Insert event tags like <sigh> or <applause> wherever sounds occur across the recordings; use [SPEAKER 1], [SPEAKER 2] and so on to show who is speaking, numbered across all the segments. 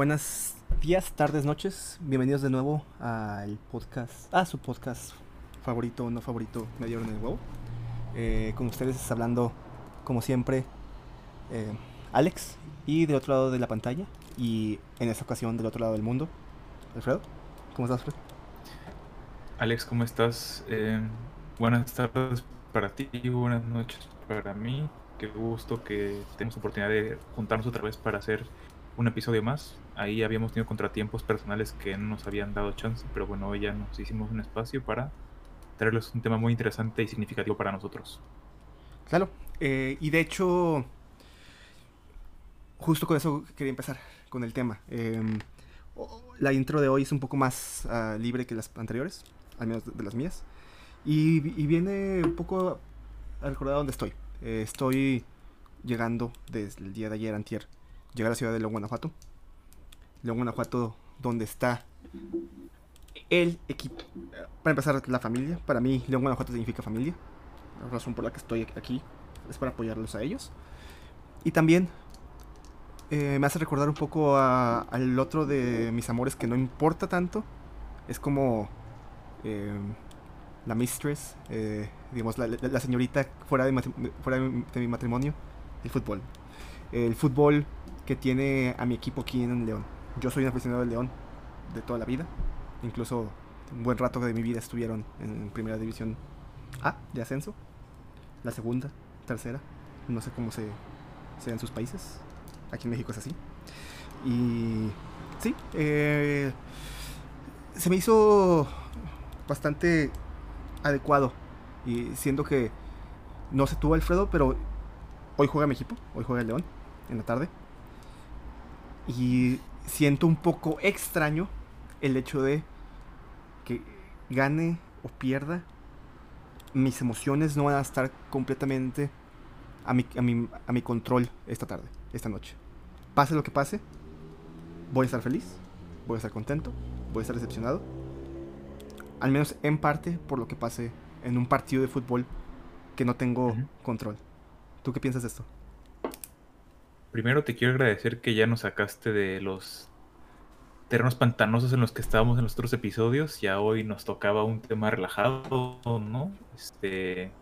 [SPEAKER 1] Buenas días, tardes, noches. Bienvenidos de nuevo al podcast, a su podcast favorito o no favorito, me dieron el huevo. Eh, con ustedes hablando, como siempre, eh, Alex. Y del otro lado de la pantalla, y en esta ocasión del otro lado del mundo, Alfredo. ¿Cómo estás, Alfredo?
[SPEAKER 2] Alex, ¿cómo estás? Eh, buenas tardes para ti, buenas noches para mí. Qué gusto que tenemos oportunidad de juntarnos otra vez para hacer un episodio más. Ahí habíamos tenido contratiempos personales que no nos habían dado chance, pero bueno, hoy ya nos hicimos un espacio para traerles un tema muy interesante y significativo para nosotros.
[SPEAKER 1] Claro, eh, y de hecho, justo con eso quería empezar, con el tema. Em, la intro de hoy es un poco más uh, libre que las anteriores, al menos de, de las mías, y, y, viene un poco a recordar dónde estoy. Eh, estoy llegando desde el día de ayer, antier, llegué a la ciudad de León, Guanajuato. León, Guanajuato, donde está el equipo. Para empezar, la familia. Para mí, León, Guanajuato significa familia. La razón por la que estoy aquí es para apoyarlos a ellos. Y también eh, me hace recordar un poco a, al otro de mis amores que no importa tanto. Es como eh, la mistress, eh, digamos, la, la, la, señorita fuera, de, fuera de mi matrimonio, el fútbol. El fútbol que tiene a mi equipo aquí en León. Yo soy un aficionado del León de toda la vida. Incluso un buen rato de mi vida estuvieron en primera división A de ascenso. La segunda, tercera. No sé cómo se en sus países. Aquí en México es así. Y sí, eh, se me hizo bastante adecuado. Y siendo que no se tuvo Alfredo, pero hoy juega mi equipo, hoy juega el León en la tarde. Y siento un poco extraño el hecho de que gane o pierda, mis emociones no van a estar completamente a mi, a mi, a mi control esta tarde, esta noche. Pase lo que pase, voy a estar feliz, voy a estar contento, voy a estar decepcionado. Al menos en parte por lo que pase en un partido de fútbol que no tengo uh -huh. control. ¿Tú qué piensas de esto?
[SPEAKER 2] Primero te quiero agradecer que ya nos sacaste de los terrenos pantanosos en los que estábamos en los otros episodios. Ya hoy nos tocaba un tema relajado, ¿no? Este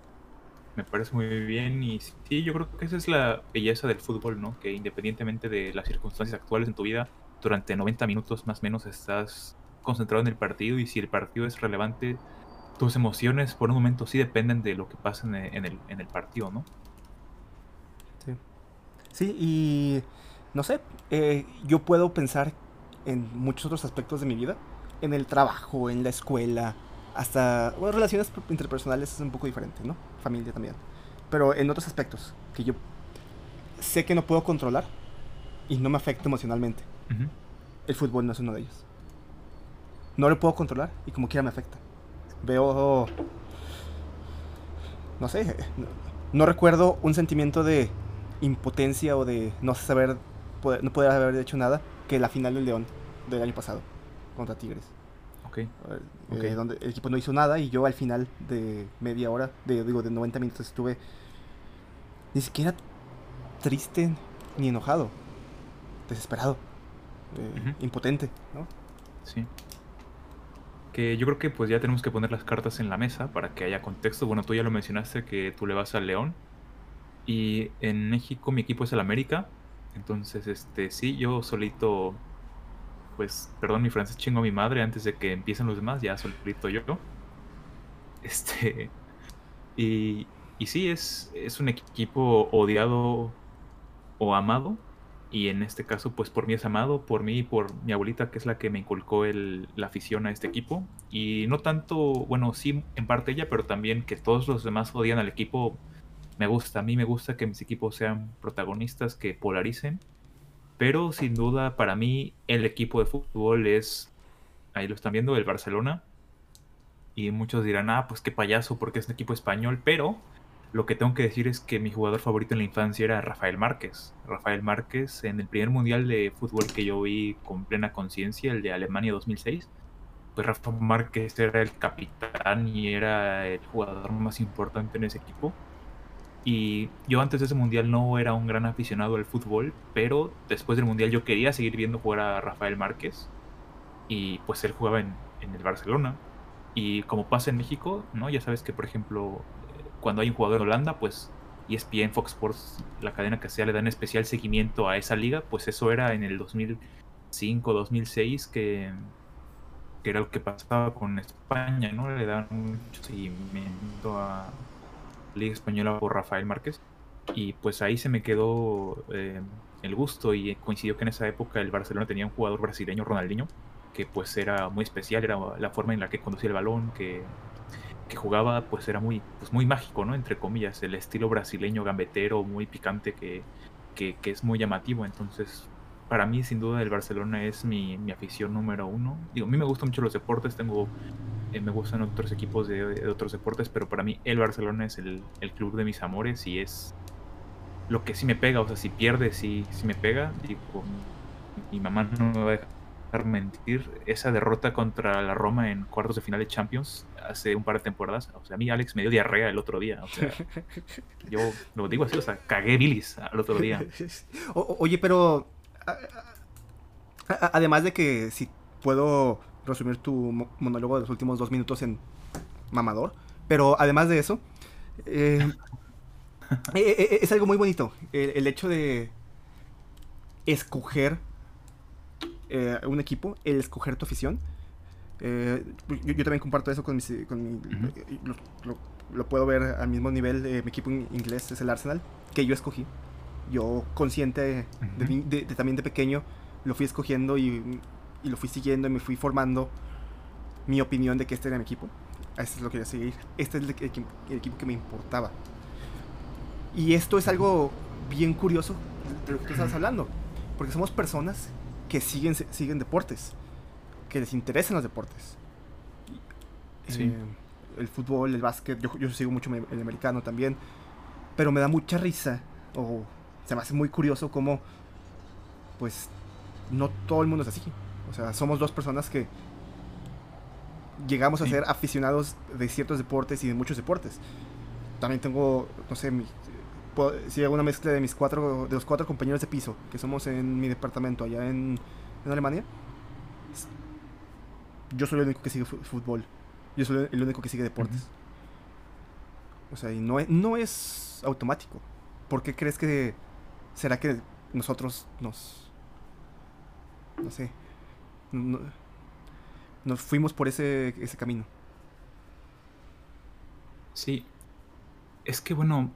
[SPEAKER 2] me parece muy bien y sí, yo creo que esa es la belleza del fútbol, ¿no? Que independientemente de las circunstancias actuales en tu vida, durante 90 minutos más o menos estás concentrado en el partido y si el partido es relevante, tus emociones por un momento sí dependen de lo que pasa en el, en el, partido, ¿no?
[SPEAKER 1] Sí. Y no sé, eh, yo puedo pensar en muchos otros aspectos de mi vida, en el trabajo, en la escuela, hasta, bueno, relaciones interpersonales es un poco diferente, ¿no? Familia también. Pero en otros aspectos que yo sé que no puedo controlar y no me afecta emocionalmente. Uh -huh. El fútbol no es uno de ellos. No lo puedo controlar y como quiera me afecta. Veo... No sé, no, no recuerdo un sentimiento de impotencia o de no saber, poder, no poder haber hecho nada que la final del León del año pasado contra Tigres.
[SPEAKER 2] Okay.
[SPEAKER 1] Eh, okay. donde el equipo no hizo nada y yo al final de media hora, de, digo, de 90 minutos estuve ni siquiera triste ni enojado, desesperado, eh, uh -huh. impotente, ¿no?
[SPEAKER 2] Sí. Que yo creo que pues ya tenemos que poner las cartas en la mesa para que haya contexto. Bueno, tú ya lo mencionaste que tú le vas al León y en México mi equipo es el América. Entonces, este, sí, yo solito pues, perdón, mi francés chingo a mi madre antes de que empiecen los demás, ya solito yo. <laughs> Este. Y, y sí, es, es un equipo odiado o amado. Y en este caso, pues por mí es amado, por mí y por mi abuelita, que es la que me inculcó el, la afición a este equipo. Y no tanto, bueno, sí, en parte ella, pero también que todos los demás odian al equipo. Me gusta, a mí me gusta que mis equipos sean protagonistas, que polaricen pero sin duda, para mí, el equipo de fútbol es, ahí lo están viendo, el Barcelona. Y muchos dirán, ah, pues qué payaso, porque es un equipo español. Pero lo que tengo que decir es que mi jugador favorito en la infancia era Rafael Márquez. Rafael Márquez, en el primer mundial de fútbol que yo vi con plena conciencia, el de Alemania 2006, pues Rafa Márquez era el capitán y era el jugador más importante en ese equipo. Y yo antes de ese mundial no era un gran aficionado al fútbol, pero después del mundial yo quería seguir viendo jugar a Rafael Márquez. Y pues él jugaba en, en el Barcelona. Y como pasa en México, ¿no? Ya sabes que, por ejemplo, cuando hay un jugador en Holanda, pues ESPN, Fox Sports, la cadena que sea, le dan especial seguimiento a esa liga, pues eso era en el 2005, 2006, que, que era lo que pasaba con España, ¿no? Le dan mucho seguimiento a Liga Española por Rafael Márquez. Y pues ahí se me quedó eh, el gusto y coincidió que en esa época el Barcelona tenía un jugador brasileño, Ronaldinho, que pues era muy especial, era la forma en la que conducía el balón, que que jugaba pues era muy, pues, muy mágico, ¿no? Entre comillas, el estilo brasileño gambetero, muy picante que, que, es muy llamativo. Entonces, para mí sin duda el Barcelona es mi, mi, afición número uno. Digo, a mí me gustan mucho los deportes, tengo, eh, me gustan otros equipos de, otros deportes, pero para mí el Barcelona es el, el, club de mis amores y es lo que sí me pega, o sea, si pierde, sí, sí me pega. Digo, mi mamá no me va a dejar mentir, esa derrota contra la Roma en cuartos de final de Champions hace un par de temporadas, o sea, a mí Alex me dio diarrea el otro día, o sea, <laughs> yo lo digo así, o sea, cagué bilis al otro día. <laughs>
[SPEAKER 1] oye, pero además de que si puedo resumir tu monólogo de los últimos dos minutos en mamador, pero además de eso, eh, eh, <laughs> eh, es algo muy bonito, el hecho de escoger eh, un equipo, el escoger tu afición. Eh, yo, también comparto eso con, mi... Eh, lo, puedo ver al mismo nivel. mi equipo inglés es el Arsenal, que yo escogí. Yo, consciente de, también de pequeño, lo fui escogiendo y, lo fui siguiendo y me fui formando mi opinión de que este era mi equipo. Este es lo que quería seguir. Este es el, equipo que me importaba. Y esto es algo bien curioso de lo que tú estás hablando. Porque somos personas que siguen, siguen deportes, que les interesan los deportes. Eh, el fútbol, el básquet, yo, yo, sigo mucho el americano también, pero me da mucha risa, o se me hace muy curioso cómo, pues, no todo el mundo es así. O sea, somos dos personas que llegamos a ser aficionados de ciertos deportes y de muchos deportes. También tengo, no sé, mi, si hago una mezcla de mis cuatro, de los cuatro compañeros de piso que somos en mi departamento allá en, Alemania. Yo soy el único que sigue fútbol. Yo soy el único que sigue deportes. O sea, y no es, no es automático. ¿Por qué crees que será que nosotros nos no sé nos fuimos por ese, ese camino?
[SPEAKER 2] Sí. Es que bueno,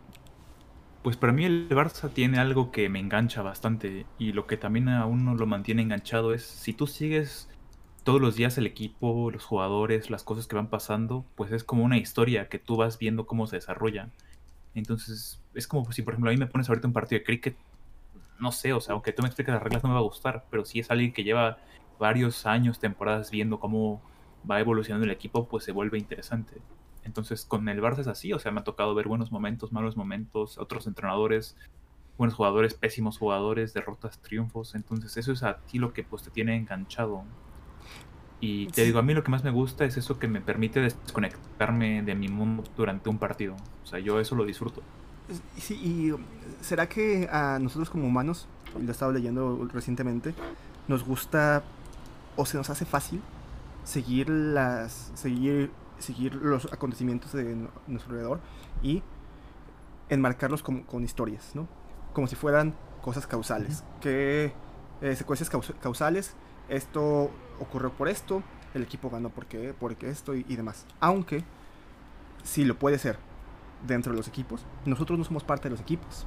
[SPEAKER 2] pues para mí el Barça tiene algo que me engancha bastante y lo que también a uno lo mantiene enganchado es si tú sigues todos los días el equipo, los jugadores, las cosas que van pasando, pues es como una historia que tú vas viendo cómo se desarrolla. Entonces es como si por ejemplo a mí me pones ahorita un partido de cricket, no sé, o sea, aunque tú me expliques las reglas no me va a gustar, pero si es alguien que lleva varios años, temporadas viendo cómo va evolucionando el equipo, pues se vuelve interesante. Entonces con el Barça es así, o sea, me ha tocado ver buenos momentos, malos momentos, otros entrenadores, buenos jugadores, pésimos jugadores, derrotas, triunfos. Entonces eso es a ti lo que pues te tiene enganchado. Y te digo, a mí lo que más me gusta es eso que me permite desconectarme de mi mundo durante un partido. O sea, yo eso lo disfruto.
[SPEAKER 1] Sí, y ¿será que a nosotros como humanos, lo he estado leyendo recientemente, nos gusta o se nos hace fácil seguir las seguir seguir los acontecimientos de nuestro alrededor y enmarcarlos con, con historias, ¿no? Como si fueran cosas causales. Que eh, secuencias causales, esto ocurrió por esto, el equipo ganó porque, porque esto y, demás. Aunque, si lo puede ser dentro de los equipos, nosotros no somos parte de los equipos.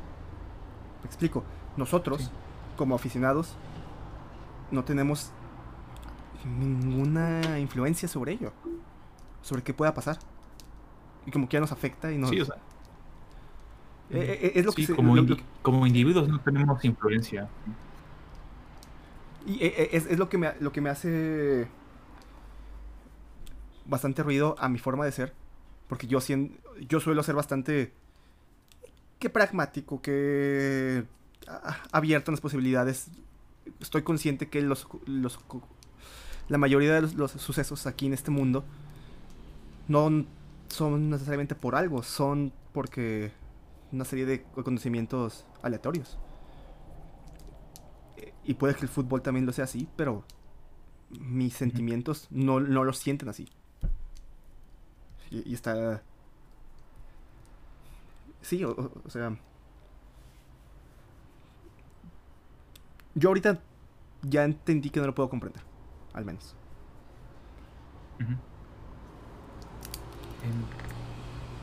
[SPEAKER 1] Me explico. Nosotros, como aficionados, no tenemos ninguna influencia sobre ello sobre qué pueda pasar. Y como que ya nos afecta y nos... Sí, o sea,
[SPEAKER 2] eh, eh, eh, es lo que como, como individuos no tenemos influencia.
[SPEAKER 1] Y es, es, lo, que me, lo que me hace bastante ruido a mi forma de ser. Porque yo, yo suelo ser bastante... Que pragmático, que abierto a las posibilidades. Estoy consciente que los, los la mayoría de los, sucesos aquí en este mundo no son necesariamente por algo, son porque una serie de conocimientos aleatorios. Y puede que el fútbol también lo sea así, pero mis sentimientos no, no lo sienten así. Y, está... Sí, o, sea... Yo ahorita ya entendí que no lo puedo comprender, al menos.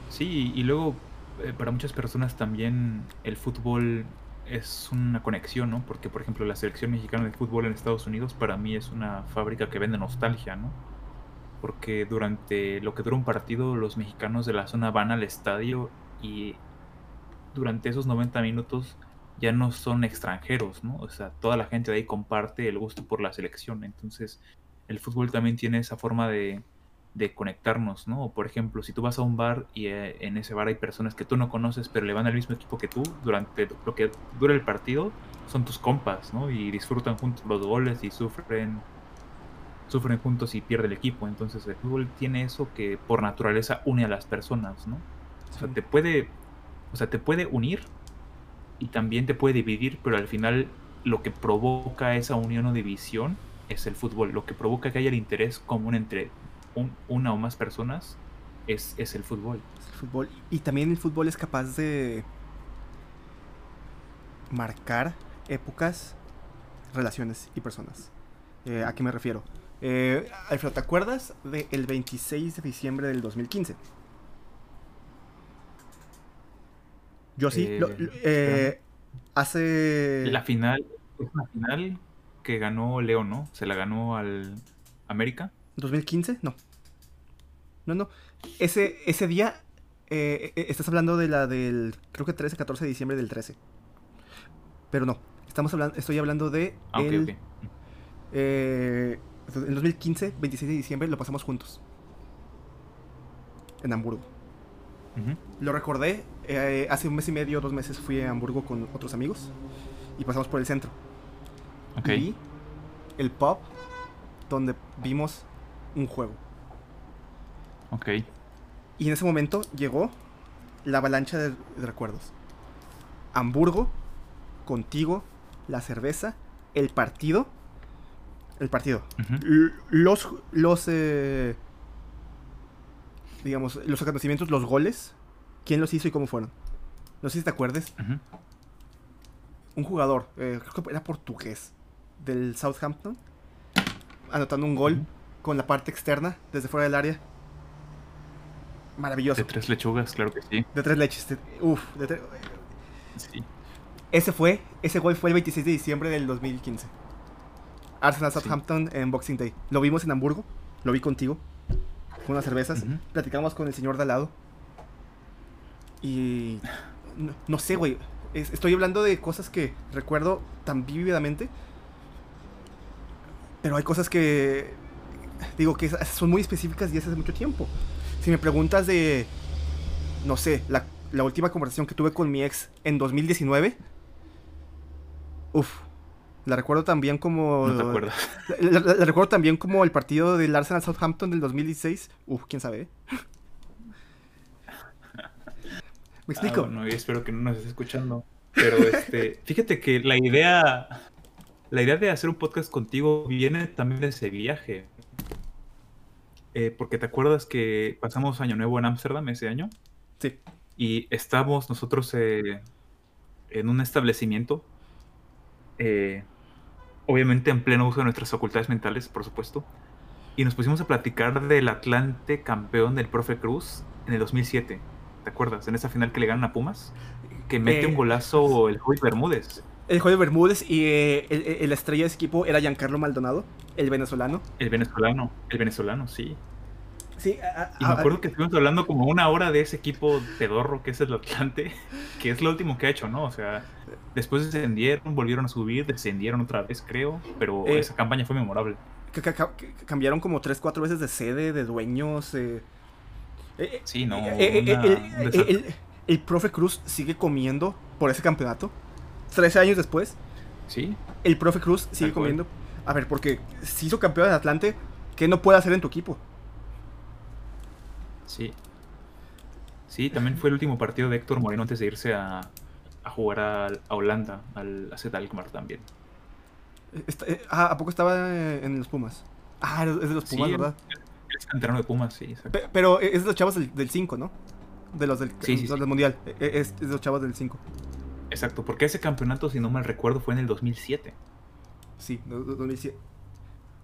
[SPEAKER 2] Sí, y luego eh, para muchas personas también el fútbol es una conexión, ¿no? Porque, por ejemplo, la selección mexicana de fútbol en Estados Unidos para mí es una fábrica que vende nostalgia, ¿no? Porque durante lo que dura un partido, los mexicanos de la zona van al estadio y durante esos 90 minutos ya no son extranjeros, ¿no? O sea, toda la gente de ahí comparte el gusto por la selección. Entonces, el fútbol también tiene esa forma de, de conectarnos, ¿no? Por ejemplo, si tú vas a un bar y eh, en ese bar hay personas que tú no conoces, pero le van al mismo equipo que tú, durante lo que dura el partido, son tus compas, ¿no? Y disfrutan juntos los goles y sufren sufren juntos y pierde el equipo. Entonces el fútbol tiene eso que por naturaleza une a las personas, ¿no? O sea, te puede, o sea, te puede unir y también te puede dividir, pero al final lo que provoca esa unión o división es el fútbol. Lo que provoca que haya el interés común entre una o más personas es, el fútbol.
[SPEAKER 1] el fútbol. Y también el fútbol es capaz de marcar épocas, relaciones y personas. Eh, ¿A qué me refiero? Eh, Alfredo, ¿te acuerdas del 26 de diciembre del 2015? Yo sí. Eh, hace.
[SPEAKER 2] La final. Es una final que ganó Leo, ¿no? Se la ganó al América.
[SPEAKER 1] ¿2015? No. No, no. Ese, ese día, eh, eh, estás hablando de la del, creo que 13, 14 de diciembre del 13. Pero no, estamos hablando, estoy hablando de...
[SPEAKER 2] Ah, el,
[SPEAKER 1] eh, en 2015, 26 de diciembre, lo pasamos juntos. En Hamburgo. Lo recordé, hace un mes y medio, dos meses fui a Hamburgo con otros amigos y pasamos por el centro. Y el pub donde vimos un juego.
[SPEAKER 2] Ok.
[SPEAKER 1] Y en ese momento llegó la avalancha de, recuerdos. Hamburgo, contigo, la cerveza, el partido. El partido. Los, los, eh, digamos, los acontecimientos, los goles. ¿Quién los hizo y cómo fueron? No sé si te acuerdes. Un jugador, eh, creo que era portugués, del Southampton, anotando un gol con la parte externa, desde fuera del área. Maravilloso.
[SPEAKER 2] De tres lechugas, claro que sí.
[SPEAKER 1] De tres leches. uf, de Sí. Ese fue, ese gol fue el 26 de diciembre del 2015. Arsenal Southampton en Boxing Day. Lo vimos en Hamburgo, lo vi contigo, con unas cervezas. Platicamos con el señor de al lado. Y. No, sé, güey. estoy hablando de cosas que recuerdo tan vívidamente. Pero hay cosas que digo que son muy específicas y hace mucho tiempo. Si me preguntas de, no sé, la, última conversación que tuve con mi ex en 2019, uff, la recuerdo también como...
[SPEAKER 2] No te acuerdas. <laughs>
[SPEAKER 1] La, recuerdo también como el partido del Arsenal Southampton del 2016. Uf, quién sabe. <laughs> ¿Me explico?
[SPEAKER 2] Ah, no, espero que no nos estés escuchando. Pero este, <laughs> fíjate que la idea, la idea de hacer un podcast contigo viene también de ese viaje. Eh, porque te acuerdas que pasamos Año Nuevo en Ámsterdam ese año.
[SPEAKER 1] Sí.
[SPEAKER 2] Y estábamos nosotros eh, en un establecimiento, eh, obviamente en pleno uso de nuestras facultades mentales, por supuesto. Y nos pusimos a platicar del Atlante campeón del Profe Cruz en el 2007. ¿Te acuerdas? En esa final que le ganan a Pumas. Que mete un golazo el Joy Bermúdez.
[SPEAKER 1] El Joy Bermúdez y el, la estrella de ese equipo era Giancarlo Maldonado. El venezolano.
[SPEAKER 2] El venezolano, el venezolano, sí.
[SPEAKER 1] Sí,
[SPEAKER 2] y me acuerdo que estuvimos hablando como una hora de ese equipo pedorro que es el Atlante, <laughs> que es lo último que ha hecho, ¿no? O sea, después descendieron, volvieron a subir, descendieron otra vez, creo, pero eh, esa campaña fue memorable.
[SPEAKER 1] cambiaron como tres, cuatro veces de sede, de dueños. Eh,
[SPEAKER 2] eh, sí, no.
[SPEAKER 1] el, profe Cruz sigue comiendo por ese campeonato. Trece años después.
[SPEAKER 2] Sí.
[SPEAKER 1] El profe Cruz sigue comiendo a ver, porque si hizo campeón de Atlante, ¿qué no puede hacer en tu equipo?
[SPEAKER 2] Sí. Sí, también fue el último partido de Héctor Moreno antes de irse a, a jugar a, a Holanda, al AZ Alkmaar también.
[SPEAKER 1] Está- eh, ah, ¿a poco estaba en los Pumas? Ah, es de los Pumas,
[SPEAKER 2] Sí,
[SPEAKER 1] ¿verdad?
[SPEAKER 2] es canterano de Pumas, sí.
[SPEAKER 1] Pe- pero es de los chavos del 5, ¿no? De los del,
[SPEAKER 2] Sí, sí,
[SPEAKER 1] los del Mundial. Eh, Es, es de los chavos del 5.
[SPEAKER 2] Exacto, porque ese campeonato, si no mal recuerdo, fue en el 2007.
[SPEAKER 1] Sí, do- do- 2007.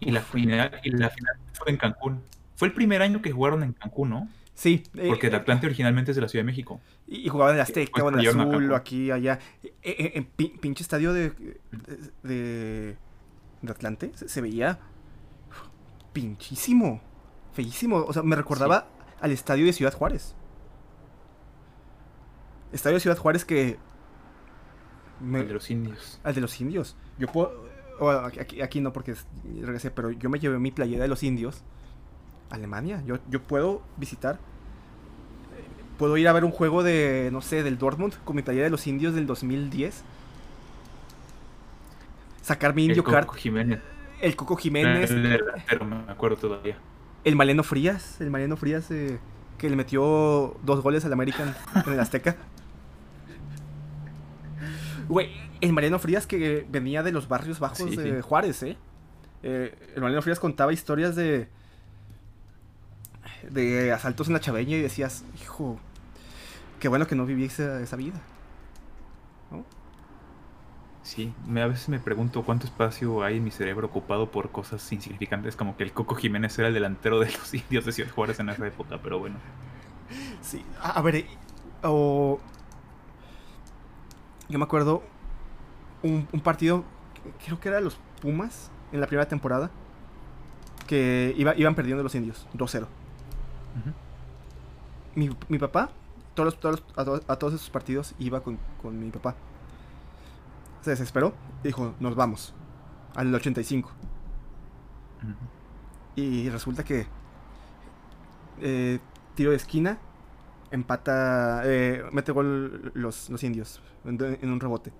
[SPEAKER 2] Y la final, y la final fue en Cancún. Fue el primer año que jugaron en Cancún, ¿no?
[SPEAKER 1] Sí. eh,
[SPEAKER 2] Porque el
[SPEAKER 1] eh,
[SPEAKER 2] Atlante originalmente es de la Ciudad de México.
[SPEAKER 1] Y, y jugaban en el Azteca, o en el Azul, o aquí, allá. Eh, en pi- pinche estadio de, de, de Atlante se, se veía pinchísimo. Feísimo. O sea, me recordaba al estadio de Ciudad Juárez. Estadio de Ciudad Juárez que... me-
[SPEAKER 2] El de los indios.
[SPEAKER 1] al de los indios. Yo puedo... bueno, aquí, aquí- no porque es- regresé, pero yo me llevé mi playera de los indios Alemania. Yo, yo puedo visitar... Puedo ir a ver un juego de, no sé, del Dortmund con mi playera de los indios del 2010. Sacar mi
[SPEAKER 2] El
[SPEAKER 1] indio
[SPEAKER 2] Coco
[SPEAKER 1] card.
[SPEAKER 2] Jiménez.
[SPEAKER 1] El Coco Jiménez.
[SPEAKER 2] El delantero, me acuerdo todavía.
[SPEAKER 1] El Mariano Frías. El Mariano Frías eh, que le metió dos goles al American en el Azteca. Güey, el Mariano Frías que venía de los barrios bajos
[SPEAKER 2] Sí,
[SPEAKER 1] de
[SPEAKER 2] sí.
[SPEAKER 1] Juárez, ¿eh? Eh, El Mariano Frías contaba historias de. De asaltos en la chaveña y decías, hijo, qué bueno que no viví esa, esa vida.
[SPEAKER 2] Sí, me, a veces me pregunto cuánto espacio hay en mi cerebro ocupado por cosas insignificantes como que el Coco Jiménez era el delantero de los <laughs> indios de Ciudad Juárez en esa época, pero bueno.
[SPEAKER 1] Sí, a, ver, o. Yo me acuerdo un, un partido, creo que era los Pumas en la primera temporada, que iba, iban perdiendo los indios, 2-0. Mi, mi papá, todos, todos, a, to- a todos esos partidos iba con, con mi papá. Se desesperó y dijo, nos vamos, al 85.
[SPEAKER 2] Ujú.
[SPEAKER 1] Y resulta que eh, tiro de esquina, empata, eh, mete gol los, los indios en, en un rebote.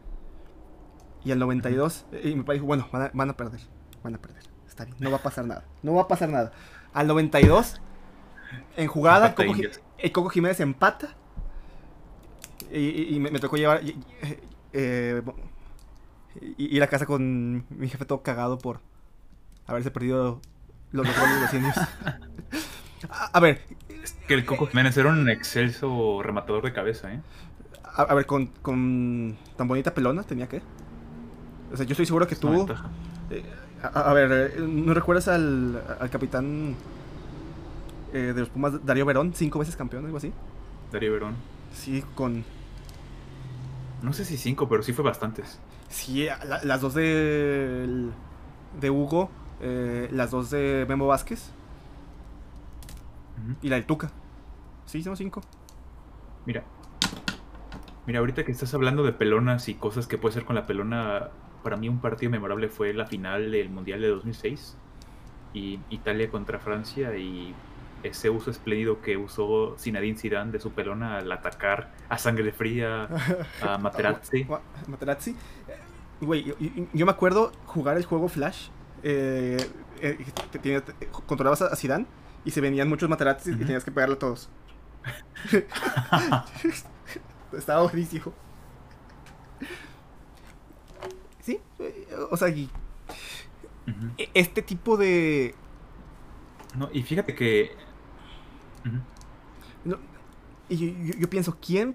[SPEAKER 1] Y al 92, eh, y mi papá dijo, bueno, van a, van a perder, van a perder. Está bien, no va a pasar nada, no va a pasar nada. Al 92, en jugada, Coco el Coco Jiménez empata. Y, y- me, me tocó llevar, y- eh, y- ir a casa con mi jefe todo cagado por haberse perdido los dos goles de los indios. <laughs> a, a ver,
[SPEAKER 2] Es que el Coco Jiménez era un excelso rematador de cabeza, ¿eh?
[SPEAKER 1] a, a ver, con, con tan bonita pelona tenía que. O sea, yo estoy seguro que
[SPEAKER 2] Es ventaja.
[SPEAKER 1] eh, a, a ver, eh, ¿no recuerdas al, al capitán eh, de los Pumas, Darío Verón, cinco veces campeón, algo así?
[SPEAKER 2] Darío Verón.
[SPEAKER 1] Sí, con.
[SPEAKER 2] No sé si cinco, pero sí fue bastantes.
[SPEAKER 1] Sí, la- las dos de. de Hugo, eh, las dos de Memo Vázquez y la del Tuca. Sí, son cinco.
[SPEAKER 2] Mira. Mira, ahorita que estás hablando de pelonas y cosas que puede ser con la pelona, para mí un partido memorable fue la final del Mundial de 2006 y Italia contra Francia y ese uso espléndido que usó Zinedine Zidane de su pelona al atacar a sangre fría <laughs> a Materazzi.
[SPEAKER 1] Ma- Materazzi. Eh, Güey, yo, me acuerdo jugar el juego Flash. eh, eh, te- te- te- controlabas a Zidane y se venían muchos Materazzi y tenías que pegarle a todos. <laughs> Estaba buenísimo. Sí, o sea, y e- este tipo de...
[SPEAKER 2] No, y fíjate que...
[SPEAKER 1] No, y yo, yo- yo pienso, ¿quién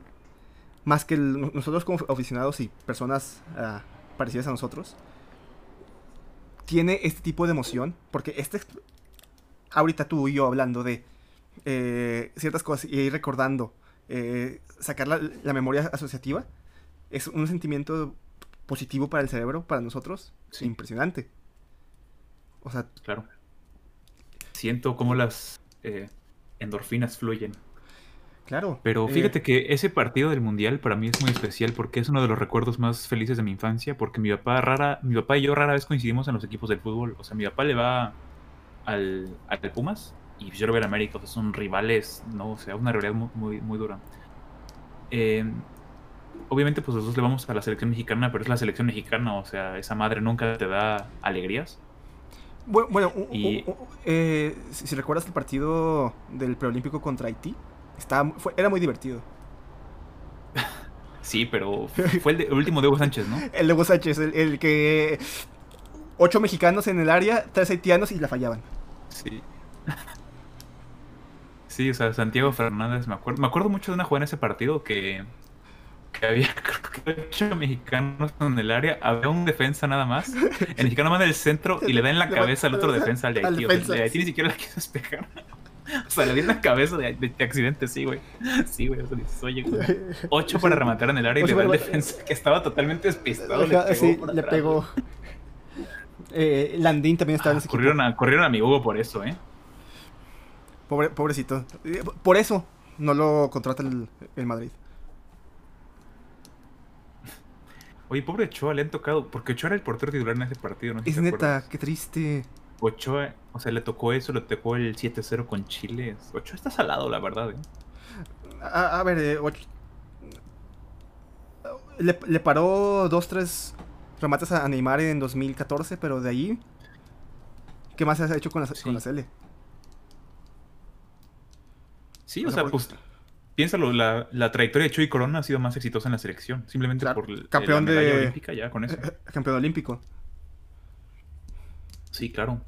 [SPEAKER 1] más que el- nosotros como aficionados y personas ah, parecidas a nosotros tiene este tipo de emoción? Porque este ahorita tú y yo hablando de eh, ciertas cosas y ir recordando, eh, sacar la, la memoria asociativa, es un sentimiento positivo para el cerebro, para nosotros,
[SPEAKER 2] Sí.
[SPEAKER 1] impresionante. O sea,
[SPEAKER 2] Claro. Siento cómo las eh, endorfinas fluyen.
[SPEAKER 1] claro.
[SPEAKER 2] Pero
[SPEAKER 1] eh,
[SPEAKER 2] fíjate que ese partido del mundial para mí es muy especial porque es uno de los recuerdos más felices de mi infancia. Porque mi papá rara, mi papá y yo rara vez coincidimos en los equipos del fútbol. O sea, mi papá le va al, al Pumas y yo lo veo al América. O sea, son rivales, no, o sea, una realidad muy, muy, muy dura. Eh, obviamente, pues los dos le vamos a la selección mexicana, pero es la selección mexicana. O sea, esa madre nunca te da alegrías.
[SPEAKER 1] Bueno, eh, si, si recuerdas el partido del preolímpico contra Haití, Estaba, fue, era muy divertido. <laughs>
[SPEAKER 2] Sí, pero <laughs> fue el, de- el último de Hugo Sánchez, ¿no?
[SPEAKER 1] El de Hugo Sánchez, el, el que... Ocho mexicanos en el área, tres haitianos y la fallaban.
[SPEAKER 2] Sí. <laughs> Sí, o sea, Santiago Fernández, me acuerdo, me acuerdo mucho de una jugada en ese partido que, que había <laughs> creo que ocho mexicanos en el área, había un defensa nada más. El mexicano manda el centro y le da en la cabeza al otro defensa, al de Haití. o sea, el de Haití ni siquiera la quiso despejar. <laughs> O sea, le dio en la cabeza de, de- de accidente, sí, güey. Sí, güey. O sea, dices, oye, güey. Ocho para rematar en el área y le da
[SPEAKER 1] para-
[SPEAKER 2] defensa que estaba totalmente despistado. le pegó
[SPEAKER 1] sí, le
[SPEAKER 2] atrás,
[SPEAKER 1] pegó. Eh, Landín también estaba en
[SPEAKER 2] Ah,
[SPEAKER 1] ese equipo.
[SPEAKER 2] corrieron, a, corrieron a mi Hugo por eso, ¿eh?
[SPEAKER 1] Pobre, pobrecito. Eh, Por eso no lo contrata el, el Madrid.
[SPEAKER 2] Oye, pobre Ochoa, le han tocado. Porque Ochoa era el portero titular en ese partido, ¿no? si
[SPEAKER 1] Es neta,
[SPEAKER 2] acuerdas.
[SPEAKER 1] qué triste.
[SPEAKER 2] Ochoa, o sea, le tocó eso, le tocó el 7-0 con Chile. Ochoa está salado, la verdad, ¿eh?
[SPEAKER 1] A, a ver, eh, och- le, le paró dos, tres remates a Neymar en 2014, pero de ahí, ¿qué más has hecho con la,
[SPEAKER 2] Sí.
[SPEAKER 1] con la?
[SPEAKER 2] Sí,
[SPEAKER 1] O
[SPEAKER 2] o,
[SPEAKER 1] sea,
[SPEAKER 2] sea, pues. Piénsalo, la, la trayectoria de Chuy Corona ha sido más exitosa en la selección. Simplemente
[SPEAKER 1] Claro,
[SPEAKER 2] por el-
[SPEAKER 1] campeón
[SPEAKER 2] la
[SPEAKER 1] de-
[SPEAKER 2] olímpica, ya con eso. <laughs>
[SPEAKER 1] Campeón olímpico.
[SPEAKER 2] Sí, claro.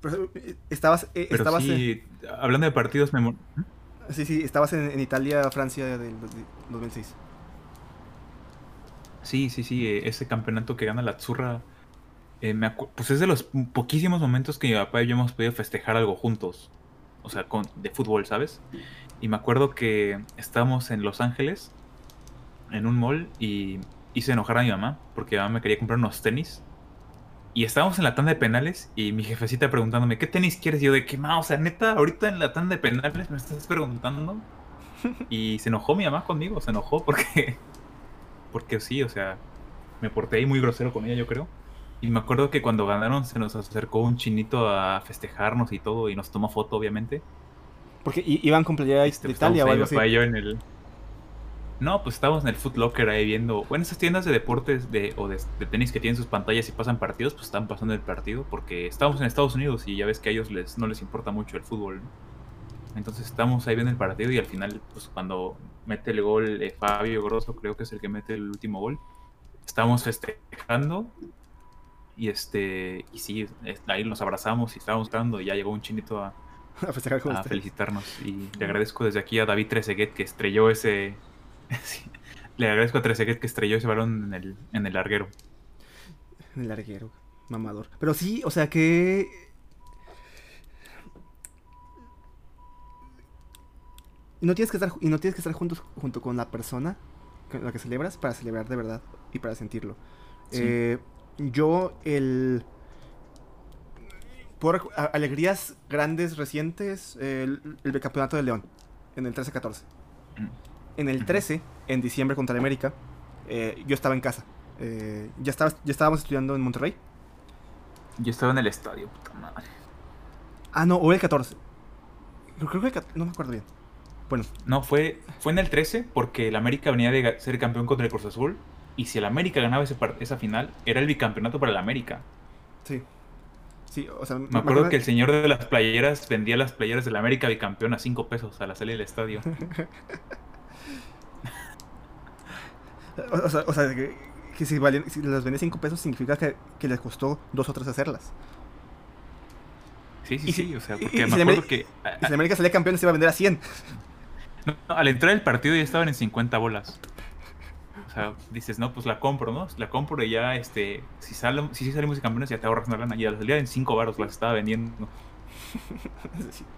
[SPEAKER 1] Pero, eh, estabas, eh,
[SPEAKER 2] Pero
[SPEAKER 1] estabas
[SPEAKER 2] sí, hablando de partidos memor-
[SPEAKER 1] en, sí, sí, estabas en, en Italia, Francia del dos- 2006.
[SPEAKER 2] Sí, sí, sí, eh, ese campeonato que gana la Zurra, eh, me acu- pues es de los poquísimos momentos que mi papá y yo hemos podido festejar algo juntos, o sea, con, de fútbol, ¿sabes? Y me acuerdo que estábamos en Los Ángeles, en un mall, y hice enojar a mi mamá, porque mi mamá me quería comprar unos tenis, y estábamos en la tanda de penales, y mi jefecita preguntándome, ¿qué tenis quieres? Y yo de que, ma, o sea, neta, ahorita en la tanda de penales me estás preguntando, <laughs> y se enojó mi mamá conmigo, se enojó porque <laughs> porque sí, o sea, me porté ahí muy grosero con ella, yo creo. Y me acuerdo que cuando ganaron se nos acercó un chinito a festejarnos y todo, y nos tomó foto, obviamente.
[SPEAKER 1] Porque iban con playera
[SPEAKER 2] Este,
[SPEAKER 1] de Italia o algo así.
[SPEAKER 2] papá y yo en el... No, pues estábamos en el Foot Locker ahí viendo... Bueno, esas tiendas de deportes de, o de, de tenis que tienen sus pantallas y pasan partidos, pues estaban pasando el partido, porque estábamos en Estados Unidos y ya ves que a ellos les, no les importa mucho el fútbol, ¿no? Entonces estamos ahí viendo el partido y al final, pues cuando mete el gol eh, Fabio Grosso, creo que es el que mete el último gol, estamos festejando y este y sí, ahí nos abrazamos y estábamos cantando y ya llegó un chinito a, <laughs> felicitarnos y le agradezco desde aquí a David Trezeguet que estrelló ese <laughs> le agradezco a Trezeguet que estrelló ese balón en el, en el larguero.
[SPEAKER 1] En el larguero, mamador. Pero sí, o sea que. Y no tienes que estar, y no tienes que estar juntos, junto con la persona con la que celebras para celebrar de verdad y para sentirlo.
[SPEAKER 2] Sí.
[SPEAKER 1] Eh, yo, el. Por alegrías grandes recientes, el, el campeonato de León, en el 13-14.
[SPEAKER 2] Mm.
[SPEAKER 1] En el
[SPEAKER 2] Ujú.
[SPEAKER 1] 13, en diciembre contra el América, eh, yo estaba en casa. Eh, ya, estaba, ya estábamos estudiando en Monterrey.
[SPEAKER 2] Yo estaba en el estadio, puta madre.
[SPEAKER 1] Ah, no, o el 14. Creo, que el 14, no me acuerdo bien. Bueno,
[SPEAKER 2] No, fue, fue en el 13 porque el América venía de ser campeón contra el Cruz Azul. Y si el América ganaba ese esa final, era el bicampeonato para el América.
[SPEAKER 1] sí. Sí, o sea,
[SPEAKER 2] Me acuerdo que el señor de las playeras vendía las playeras del América bicampeón a 5 pesos a la salida del estadio. <laughs>
[SPEAKER 1] O, o sea, o sea, que, que si, las vendía 5 pesos significa que, que les costó 2 o 3 hacerlas.
[SPEAKER 2] Sí, sí,
[SPEAKER 1] Y
[SPEAKER 2] sí.
[SPEAKER 1] si-
[SPEAKER 2] o sea, porque
[SPEAKER 1] y
[SPEAKER 2] me
[SPEAKER 1] si
[SPEAKER 2] acuerdo que. a-
[SPEAKER 1] Y si el América salía campeón, se iba a vender a 100.
[SPEAKER 2] No, <laughs> no, al entrar el partido ya estaban en 50 bolas. O sea, dices, no, pues la compro, ¿no? La compro y ya, este, si, sale, si sí salimos de campeones ya te ahorras una lana. Y a la salida en 5 baros las estaba vendiendo.
[SPEAKER 1] sí, <laughs>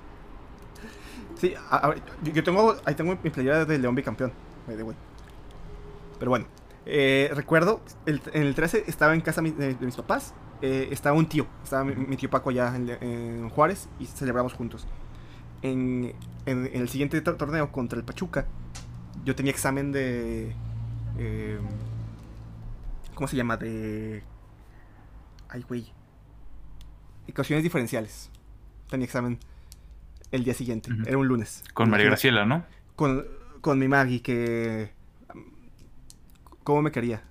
[SPEAKER 1] Sí, a- a yo, yo tengo, ahí tengo mi playera de León bicampeón. way. Pero bueno, eh, recuerdo, el- en el 13 estaba en casa mi- de, de mis papás. eh, estaba un tío, estaba mi, mi tío Paco allá en, en Juárez y celebramos juntos. En, en- en el siguiente tor- torneo contra el Pachuca, yo tenía examen de. Eh, ¿Cómo se llama? De. Ay, güey. Ecuaciones diferenciales. Tenía examen el día siguiente. Era un lunes.
[SPEAKER 2] Con María. Graciela, ¿no?
[SPEAKER 1] Con, con mi Maggie, que. ¿Cómo me quería?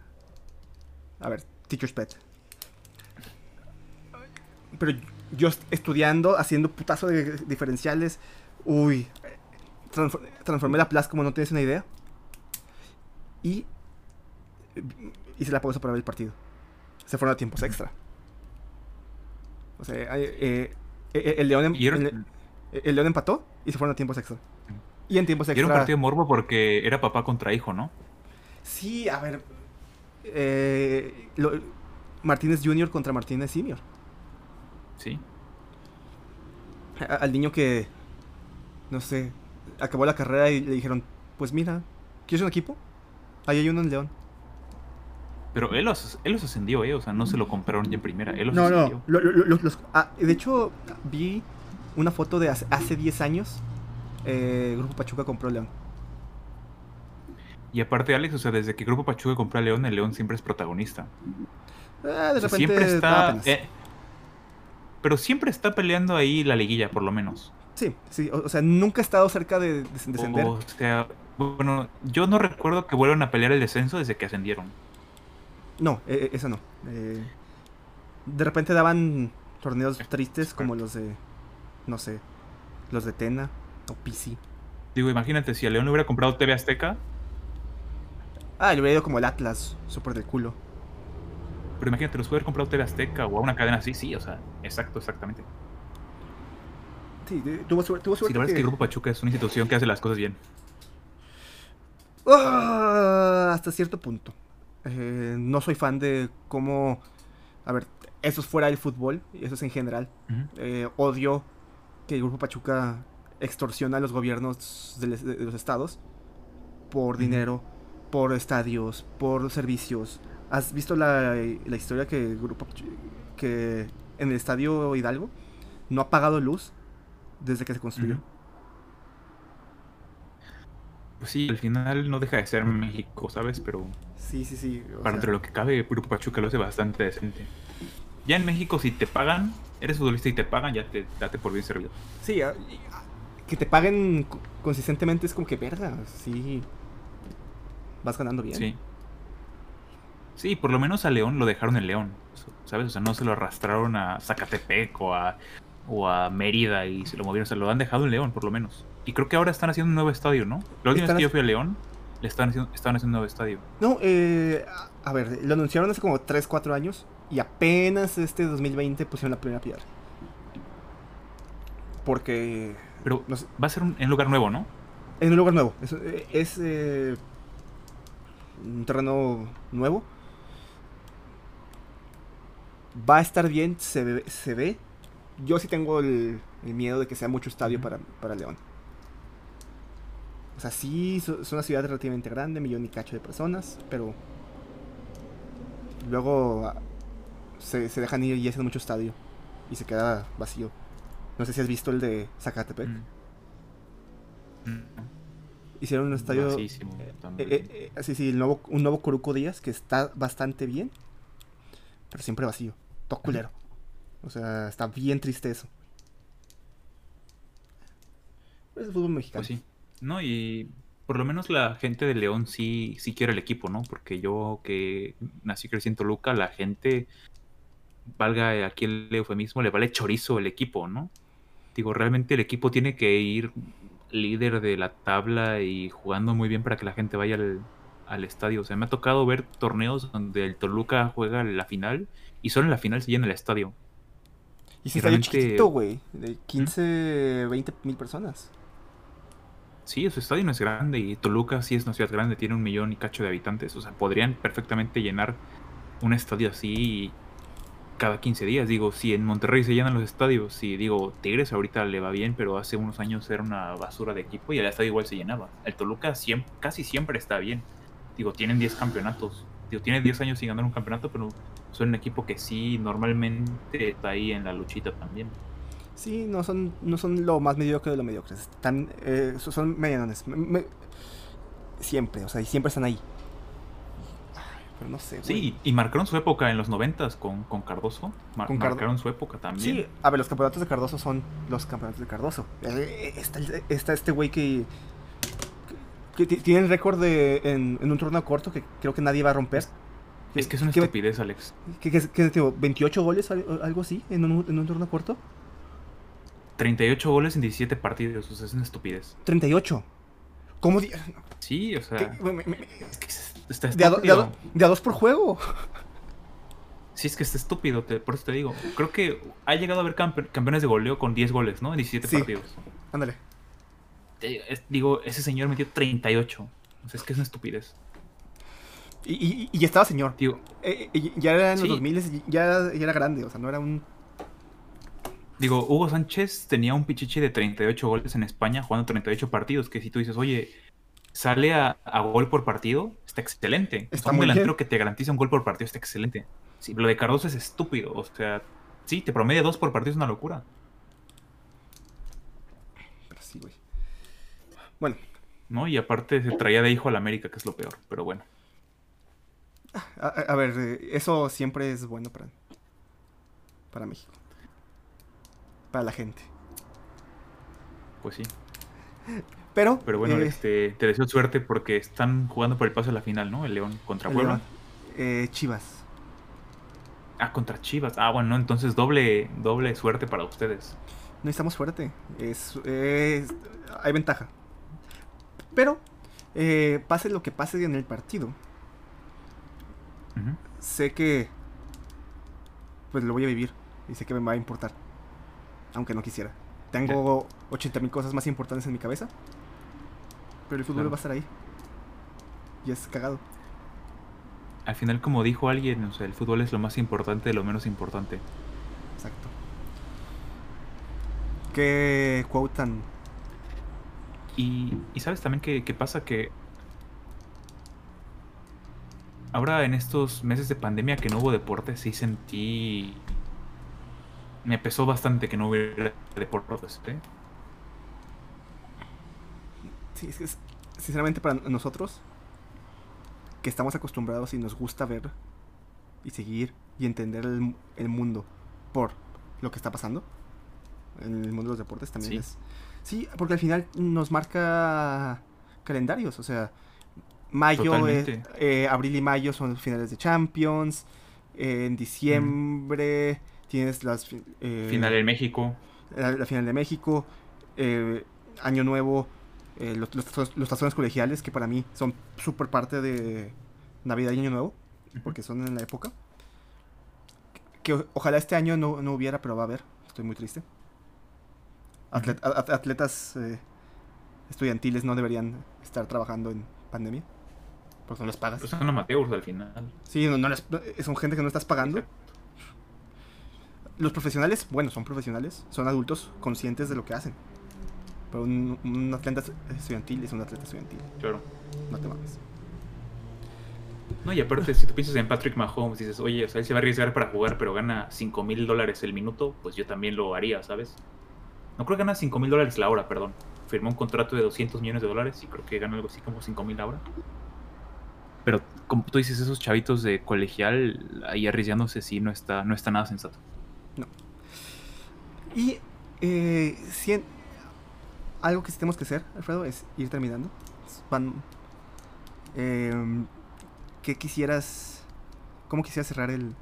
[SPEAKER 1] A ver, Teacher's Pet. Pero yo est- estudiando, haciendo putazo de diferenciales, Uy, transfor- transformé la Plus como no tienes una idea. Y hice la pausa para ver el partido. Se fueron a tiempos extra. O sea, eh, eh, el, León em- el, el León empató y se fueron a tiempos extra. Y en tiempos
[SPEAKER 2] y era
[SPEAKER 1] extra.
[SPEAKER 2] un partido morbo porque era papá contra hijo, ¿no?
[SPEAKER 1] Sí, a ver. eh, lo- Martínez Jr. contra Martínez Senior.
[SPEAKER 2] Sí.
[SPEAKER 1] A- al niño que, no sé, acabó la carrera y le dijeron, pues mira, ¿quieres un equipo? Ahí hay uno en León.
[SPEAKER 2] Pero él los, él los ascendió, ¿eh? O sea, no se lo compraron ya en primera. Él los
[SPEAKER 1] No,
[SPEAKER 2] ascendió.
[SPEAKER 1] no, lo- lo- lo- los- ah, de hecho, vi una foto de hace, hace 10 años, eh, Grupo Pachuca compró León.
[SPEAKER 2] Y aparte, Alex, o sea, desde que Grupo Pachuca compró a León, el León siempre es protagonista.
[SPEAKER 1] Ah, de
[SPEAKER 2] O sea,
[SPEAKER 1] repente
[SPEAKER 2] siempre está. eh, pero siempre está peleando ahí la liguilla, por lo menos.
[SPEAKER 1] Sí, sí, o, o sea, nunca ha estado cerca de, de descender.
[SPEAKER 2] O sea, bueno, yo no recuerdo que vuelvan a pelear el descenso desde que ascendieron.
[SPEAKER 1] No, eh, eh, eso no. Eh, de repente daban torneos tristes como los de, no sé, los de Tena o PC.
[SPEAKER 2] Digo, imagínate, si a León le hubiera comprado TV Azteca,
[SPEAKER 1] Ah, le hubiera ido como el Atlas, súper del culo.
[SPEAKER 2] pero imagínate, los hubiera comprado TV Azteca o a una cadena así, sí, o sea, exacto, exactamente.
[SPEAKER 1] Sí, tuvo, suerte tuvo
[SPEAKER 2] Sí,
[SPEAKER 1] suerte
[SPEAKER 2] la verdad es que
[SPEAKER 1] que-
[SPEAKER 2] Grupo Pachuca es una institución que hace las cosas bien.
[SPEAKER 1] Ah, hasta cierto punto. Eh, no soy fan de cómo... A ver, eso es fuera del fútbol, y eso es en general. Eh, odio que el Grupo Pachuca extorsiona a los gobiernos de, les- de los estados por dinero, por estadios, por servicios. ¿Has visto la, la historia que el Grupo que en el estadio Hidalgo no ha pagado luz desde que se construyó?
[SPEAKER 2] Sí, al final no deja de ser México, ¿sabes? Pero
[SPEAKER 1] Sí, sí, sí. o
[SPEAKER 2] para
[SPEAKER 1] sea,
[SPEAKER 2] entre lo que cabe, Grupo Pachuca lo hace bastante decente. Ya en México, si te pagan, eres futbolista y te pagan, ya te date por bien servido.
[SPEAKER 1] Sí, ah, ah, que te paguen co- consistentemente es como que verga, sí. Vas ganando bien.
[SPEAKER 2] Sí. Sí, por lo menos a León lo dejaron en León, ¿sabes? O sea, no se lo arrastraron a Zacatepec o a, o a Mérida y se lo movieron, o sea, lo han dejado en León, por lo menos. Y creo que ahora están haciendo un nuevo estadio, ¿no? La última
[SPEAKER 1] Están
[SPEAKER 2] vez que yo fui a León, le estaban haciendo, estaban haciendo un nuevo estadio.
[SPEAKER 1] No, eh, a ver, lo anunciaron hace como 3, 4 años y apenas este 2020 pusieron la primera piedra. Porque
[SPEAKER 2] Pero
[SPEAKER 1] no sé,
[SPEAKER 2] va a ser un, en lugar nuevo, ¿no?
[SPEAKER 1] en un lugar nuevo, es, eh, es, eh, un terreno nuevo. Va a estar bien, se ve. Se ve. Yo sí tengo el, el miedo de que sea mucho estadio para, para León. O sea, sí, es una ciudad relativamente grande, millón y cacho de personas, pero luego ah, se, se dejan ir y hacen mucho estadio y se queda vacío. No sé si has visto el de Zacatepec.
[SPEAKER 2] Mm. Mm.
[SPEAKER 1] Hicieron un estadio...
[SPEAKER 2] Vacísimo
[SPEAKER 1] eh,
[SPEAKER 2] también.
[SPEAKER 1] eh, eh, sí, sí, el nuevo, un nuevo Coruco Díaz que está bastante bien, pero siempre vacío, todo culero. O sea, está bien triste eso. Es el fútbol mexicano.
[SPEAKER 2] Pues sí. No, y por lo menos la gente de León sí, sí quiere el equipo, ¿no? Porque yo que nací crecí en Toluca, la gente, valga aquí el eufemismo, le vale chorizo el equipo, ¿no? Digo, realmente el equipo tiene que ir líder de la tabla y jugando muy bien para que la gente vaya al, al estadio. O sea, me ha tocado ver torneos donde el Toluca juega la final y solo en la final se llena el estadio.
[SPEAKER 1] Y si
[SPEAKER 2] realmente-
[SPEAKER 1] chiquito, güey, de 15, 20 mil personas.
[SPEAKER 2] Sí, su estadio no es grande y Toluca sí es una ciudad grande, tiene un millón y cacho de habitantes. O sea, podrían perfectamente llenar un estadio así cada 15 días. Digo, si en Monterrey se llenan los estadios, si digo, Tigres ahorita le va bien, pero hace unos años era una basura de equipo y el estadio igual se llenaba. El Toluca siem- casi siempre está bien. Digo, tienen 10 campeonatos. Digo, tiene 10 años sin ganar un campeonato, pero son un equipo que sí normalmente está ahí en la luchita también.
[SPEAKER 1] Sí, no son, no son lo más mediocre de lo mediocre. Están, eh, so- son medianones. Me- me- siempre, o sea, y siempre están ahí. Ay, pero no sé. güey.
[SPEAKER 2] Sí, y marcaron su época en los noventas con, con Cardoso. Mar-
[SPEAKER 1] Con Cardo-
[SPEAKER 2] marcaron su época también.
[SPEAKER 1] Sí, a ver, los campeonatos de Cardoso son los campeonatos de Cardoso. Eh, Está, el- está este güey que, que, que tiene el récord de en, en un torneo corto que creo que nadie va a romper.
[SPEAKER 2] Es que es una
[SPEAKER 1] ¿Qué-
[SPEAKER 2] estupidez, Alex.
[SPEAKER 1] que, que, que, tío, 28 goles, al- algo así, en un, en un torneo corto.
[SPEAKER 2] 38 goles en 17 partidos, o sea, es una estupidez.
[SPEAKER 1] 38. ¿Cómo? di-
[SPEAKER 2] Sí, o sea,
[SPEAKER 1] ¿Qué? Me- me-
[SPEAKER 2] es que es- está
[SPEAKER 1] De a, do- de a do-
[SPEAKER 2] estúpido.
[SPEAKER 1] de a dos por juego.
[SPEAKER 2] Sí, es que está estúpido, te- por eso te digo. Creo que ha llegado a haber campe- campeones de goleo con 10 goles, ¿no? En 17
[SPEAKER 1] Sí.
[SPEAKER 2] partidos.
[SPEAKER 1] Ándale.
[SPEAKER 2] Te- es- digo, ese señor metió 38. O sea, es que es una estupidez.
[SPEAKER 1] Y, y- y estaba señor.
[SPEAKER 2] Digo,
[SPEAKER 1] Eh, eh, ya era en los
[SPEAKER 2] Sí.
[SPEAKER 1] 2000, ya, ya era grande, o sea, no era un...
[SPEAKER 2] digo, Hugo Sánchez tenía un pichichi de 38 goles en España jugando 38 partidos. Que si tú dices, oye, sale a, a gol por partido, está excelente.
[SPEAKER 1] Está
[SPEAKER 2] un
[SPEAKER 1] muy
[SPEAKER 2] delantero
[SPEAKER 1] bien.
[SPEAKER 2] que te garantiza un gol por partido, está excelente. Sí, lo de Cardoso es estúpido. O sea, sí, te promedia dos por partido, es una locura.
[SPEAKER 1] Pero sí, güey. Bueno,
[SPEAKER 2] ¿No? Y aparte se traía de hijo al América, que es lo peor. Pero bueno.
[SPEAKER 1] A, a- ver, eh, eso siempre es bueno para, para México. Para la gente.
[SPEAKER 2] Pues sí.
[SPEAKER 1] Pero...
[SPEAKER 2] Pero bueno,
[SPEAKER 1] eh,
[SPEAKER 2] este, te deseo suerte porque están jugando por el paso a la final, ¿no? El León contra
[SPEAKER 1] el
[SPEAKER 2] Puebla.
[SPEAKER 1] León. Eh, Chivas.
[SPEAKER 2] Ah, contra Chivas. Ah, bueno, entonces doble, doble suerte para ustedes.
[SPEAKER 1] No estamos fuerte. Es, es- hay ventaja. Pero, eh, pase lo que pase en el partido, Sé que pues lo voy a vivir y sé que me va a importar. Aunque no quisiera. Tengo 80 mil cosas más importantes en mi cabeza. Pero el fútbol
[SPEAKER 2] Claro.
[SPEAKER 1] va a estar ahí. Y es cagado.
[SPEAKER 2] Al final, como dijo alguien, o sea, el fútbol es lo más importante de lo menos importante.
[SPEAKER 1] Exacto. ¿Qué quote tan...
[SPEAKER 2] Y, y sabes también que, que pasa que ahora en estos meses de pandemia que no hubo deporte, sí sentí... Me pesó bastante que no hubiera deportes, ¿eh?
[SPEAKER 1] Sí, es que es- sinceramente para nosotros, que estamos acostumbrados y nos gusta ver y seguir y entender el, el mundo por lo que está pasando en el mundo de los deportes también
[SPEAKER 2] Sí.
[SPEAKER 1] es... Sí, porque al final nos marca calendarios, o sea, mayo, eh, abril y mayo son finales de Champions, eh, en diciembre tienes las... eh,
[SPEAKER 2] Final en México.
[SPEAKER 1] la, la final de México, eh, Año Nuevo, eh, los, los, los tazones colegiales, que para mí son súper parte de Navidad y Año Nuevo, porque son en la época. Que o- ojalá este año no, no hubiera, pero va a haber. Estoy muy triste. Atlet- a- a- atletas estudiantiles no deberían estar trabajando en pandemia, porque no les pagas.
[SPEAKER 2] Pues son amateurs al final.
[SPEAKER 1] Sí, no, no les- son gente que no estás pagando.
[SPEAKER 2] Exacto.
[SPEAKER 1] Los profesionales, bueno, son profesionales, son adultos conscientes de lo que hacen. Pero un, un atleta estudiantil es un atleta estudiantil,
[SPEAKER 2] Claro.
[SPEAKER 1] no te mames.
[SPEAKER 2] No, y aparte, si tú piensas en Patrick Mahomes, dices, oye, o sea, él se va a arriesgar para jugar, pero gana 5 mil dólares el minuto, pues yo también lo haría, ¿sabes? No creo que gana 5 mil dólares la hora, perdón. Firmó un contrato de 200 millones de dólares y creo que gana algo así como 5 mil la hora. Pero como tú dices, esos chavitos de colegial ahí arriesgándose, sí, no está, no está nada sensato.
[SPEAKER 1] Y eh, si en- algo que tenemos que hacer, Alfredo, es ir terminando. Van, em, ¿Qué quisieras? ¿Cómo quisieras cerrar el...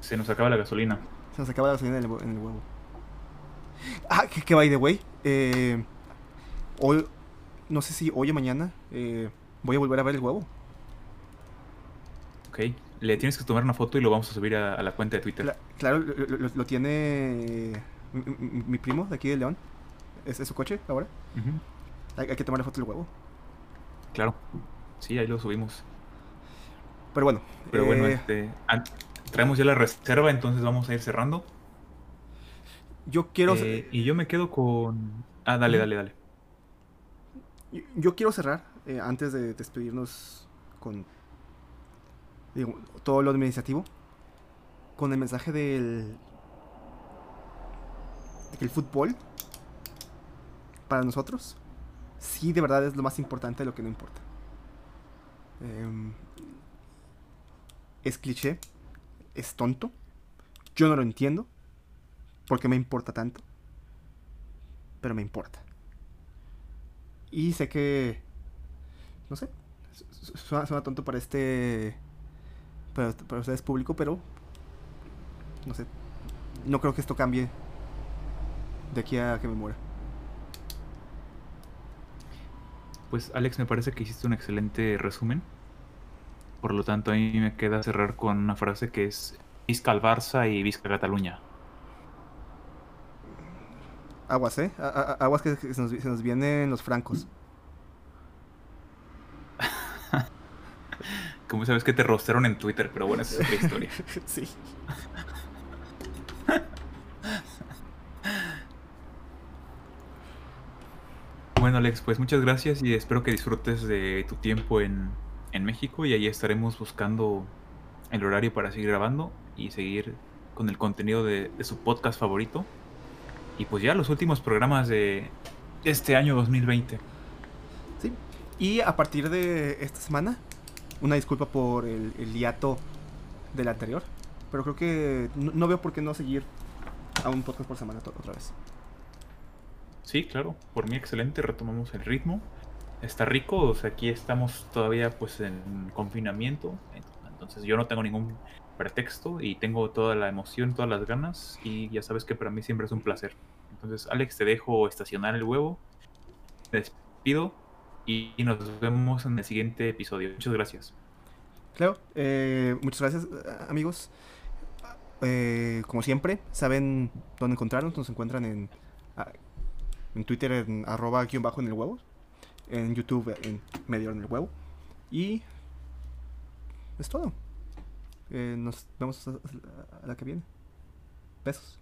[SPEAKER 2] Se nos acaba la gasolina.
[SPEAKER 1] Se nos acaba la gasolina en el, hue- en el huevo. Ah, que, que by the way. eh, hoy, no sé si hoy o mañana eh, voy a volver a ver el huevo.
[SPEAKER 2] Ok. Le tienes que tomar una foto y lo vamos a subir a, a la cuenta de Twitter.
[SPEAKER 1] Cla- claro, lo, lo- lo- lo tiene mi, mi- mi primo de aquí de León. Es, es su coche ahora. Hay, hay que tomar la foto del huevo.
[SPEAKER 2] Claro. Sí, ahí lo subimos.
[SPEAKER 1] Pero bueno.
[SPEAKER 2] Pero bueno,
[SPEAKER 1] eh,
[SPEAKER 2] este, traemos ya la reserva, entonces vamos a ir cerrando.
[SPEAKER 1] yo quiero...
[SPEAKER 2] Eh, y yo me quedo con... Ah, dale, dale, dale.
[SPEAKER 1] Yo, yo quiero cerrar, eh, antes de despedirnos con todo lo administrativo, con el mensaje del el fútbol, para nosotros, sí de verdad es lo más importante de lo que no importa. Em, es cliché, es tonto, yo no lo entiendo, porque me importa tanto, pero me importa. Y sé que. No sé. su- su- Suena, suena tonto para este. Para, para ustedes público, pero. No sé. No creo que esto cambie de aquí a que me muera.
[SPEAKER 2] Pues Alex, me parece que hiciste un excelente resumen. Por lo tanto, a mí me queda cerrar con una frase que es Visca al Barça y Visca Cataluña.
[SPEAKER 1] Aguas, ¿eh? aguas que, se, nos, vienen los francos.
[SPEAKER 2] Como sabes que te rostearon en Twitter, pero bueno, esa es otra historia. <laughs> sí. Bueno, Alex, pues muchas gracias y espero que disfrutes de tu tiempo en, México y ahí estaremos buscando el horario para seguir grabando y seguir con el contenido de, su podcast favorito. Y pues ya los últimos programas de este año 2020.
[SPEAKER 1] Sí, y a partir de esta semana, una disculpa por el, el hiato del anterior, pero creo que no, veo por qué no seguir a un podcast por semana otra vez.
[SPEAKER 2] Sí, claro, por mí excelente, retomamos el ritmo. Está rico, o sea, aquí estamos todavía pues en confinamiento, entonces yo no tengo ningún pretexto y tengo toda la emoción, todas las ganas y ya sabes que para mí siempre es un placer. Entonces, Alex, te dejo estacionar el huevo, te despido y nos vemos en el siguiente episodio. Muchas gracias.
[SPEAKER 1] Claro, eh, muchas gracias amigos. Eh, como siempre, saben dónde encontrarnos, nos encuentran en en Twitter en arroba guion bajo en el huevo, en YouTube en medio en el huevo. Y es todo. Eh, nos vemos a la que viene. Besos.